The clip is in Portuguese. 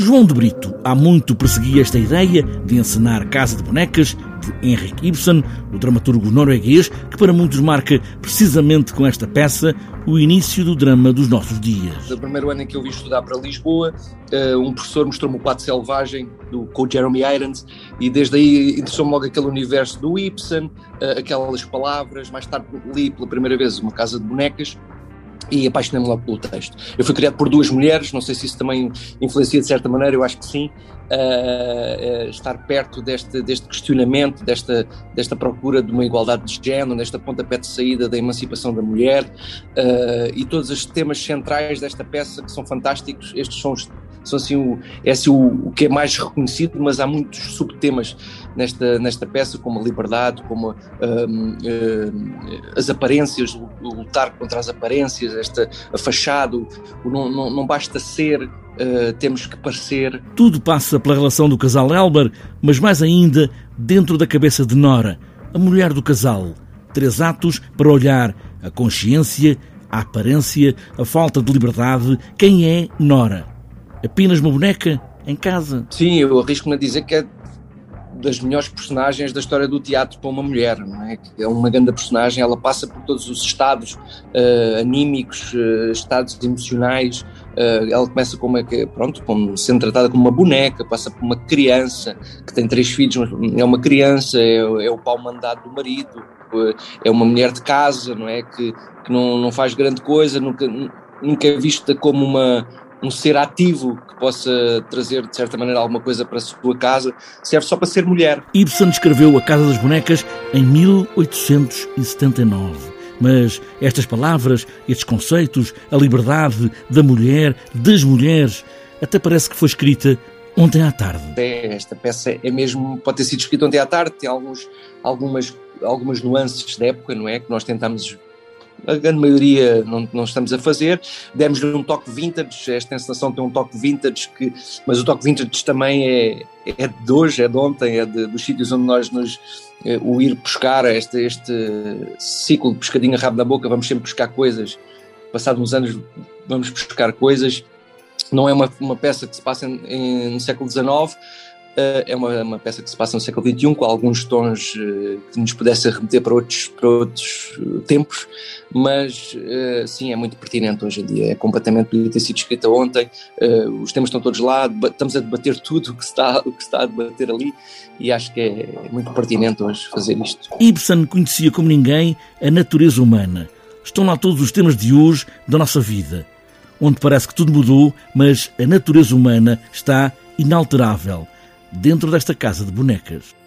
João de Brito há muito perseguia esta ideia de encenar Casa de Bonecas de Henrik Ibsen, o dramaturgo norueguês, que para muitos marca precisamente com esta peça o início do drama dos nossos dias. No primeiro ano em que eu vim estudar para Lisboa, eh, um professor mostrou-me o Quadro Selvagem do, com Jeremy Irons e desde aí interessou-me logo aquele universo do Ibsen, eh, aquelas palavras. Mais tarde li pela primeira vez uma Casa de Bonecas e apaixonei-me logo pelo texto. Eu fui criado por duas mulheres, não sei se isso também influencia de certa maneira, eu acho que sim. Uh, uh, estar perto deste, deste questionamento, desta, desta procura de uma igualdade de género, desta pontapé de saída da emancipação da mulher uh, e todos os temas centrais desta peça que são fantásticos. Estes são os são assim o, é assim o, o, que é mais reconhecido, mas há muitos subtemas nesta, nesta peça, como a liberdade, como hum, hum, as aparências, o, lutar contra as aparências, esta, a fachada, o, não, não, não basta ser, uh, temos que parecer. Tudo passa pela relação do casal Elber, mas mais ainda dentro da cabeça de Nora, a mulher do casal. Três atos para olhar a consciência, a aparência, a falta de liberdade. Quem é Nora? Apenas uma boneca em casa? Sim, eu arrisco-me a dizer que é das melhores personagens da história do teatro para uma mulher, não é? É uma grande personagem, ela passa por todos os estados uh, anímicos, uh, estados emocionais. Uh, ela começa como, pronto, como sendo tratada como uma boneca, passa por uma criança que tem três filhos, é uma criança, é, é o pau mandado do marido, é uma mulher de casa, não é? Que, que não, não faz grande coisa, nunca, nunca é vista como uma um ser ativo que possa trazer de certa maneira alguma coisa para a sua casa, serve só para ser mulher. Ibsen escreveu A Casa das Bonecas em 1879. Mas estas palavras, estes conceitos, a liberdade da mulher, das mulheres, até parece que foi escrita ontem à tarde. É, esta peça é mesmo, pode ter sido escrita ontem à tarde, tem alguns, algumas, algumas nuances da época, não é? Que nós tentamos a grande maioria não, não estamos a fazer. Demos-lhe um toque vintage, esta encenação tem um toque vintage, que, mas o toque vintage também é, é de hoje, é de ontem, é de, dos sítios onde nós nos. Eh, o ir buscar este, este ciclo de pescadinha rabo na boca, vamos sempre buscar coisas. Passados uns anos, vamos buscar coisas. Não é uma, uma peça que se passa em, em, no século XIX, é uma, uma, peça que se passa no século XXI, com alguns tons uh, que nos pudesse remeter para outros, para outros uh, tempos, mas sim, é muito pertinente hoje em dia. É completamente, podia ter sido escrita ontem, os temas estão todos lá, estamos a debater tudo o que, está, o que está a debater ali e acho que é, é muito pertinente hoje fazer isto. Ibsen conhecia como ninguém a natureza humana. Estão lá todos os temas de hoje da nossa vida, onde parece que tudo mudou, mas a natureza humana está inalterável dentro desta casa de bonecas.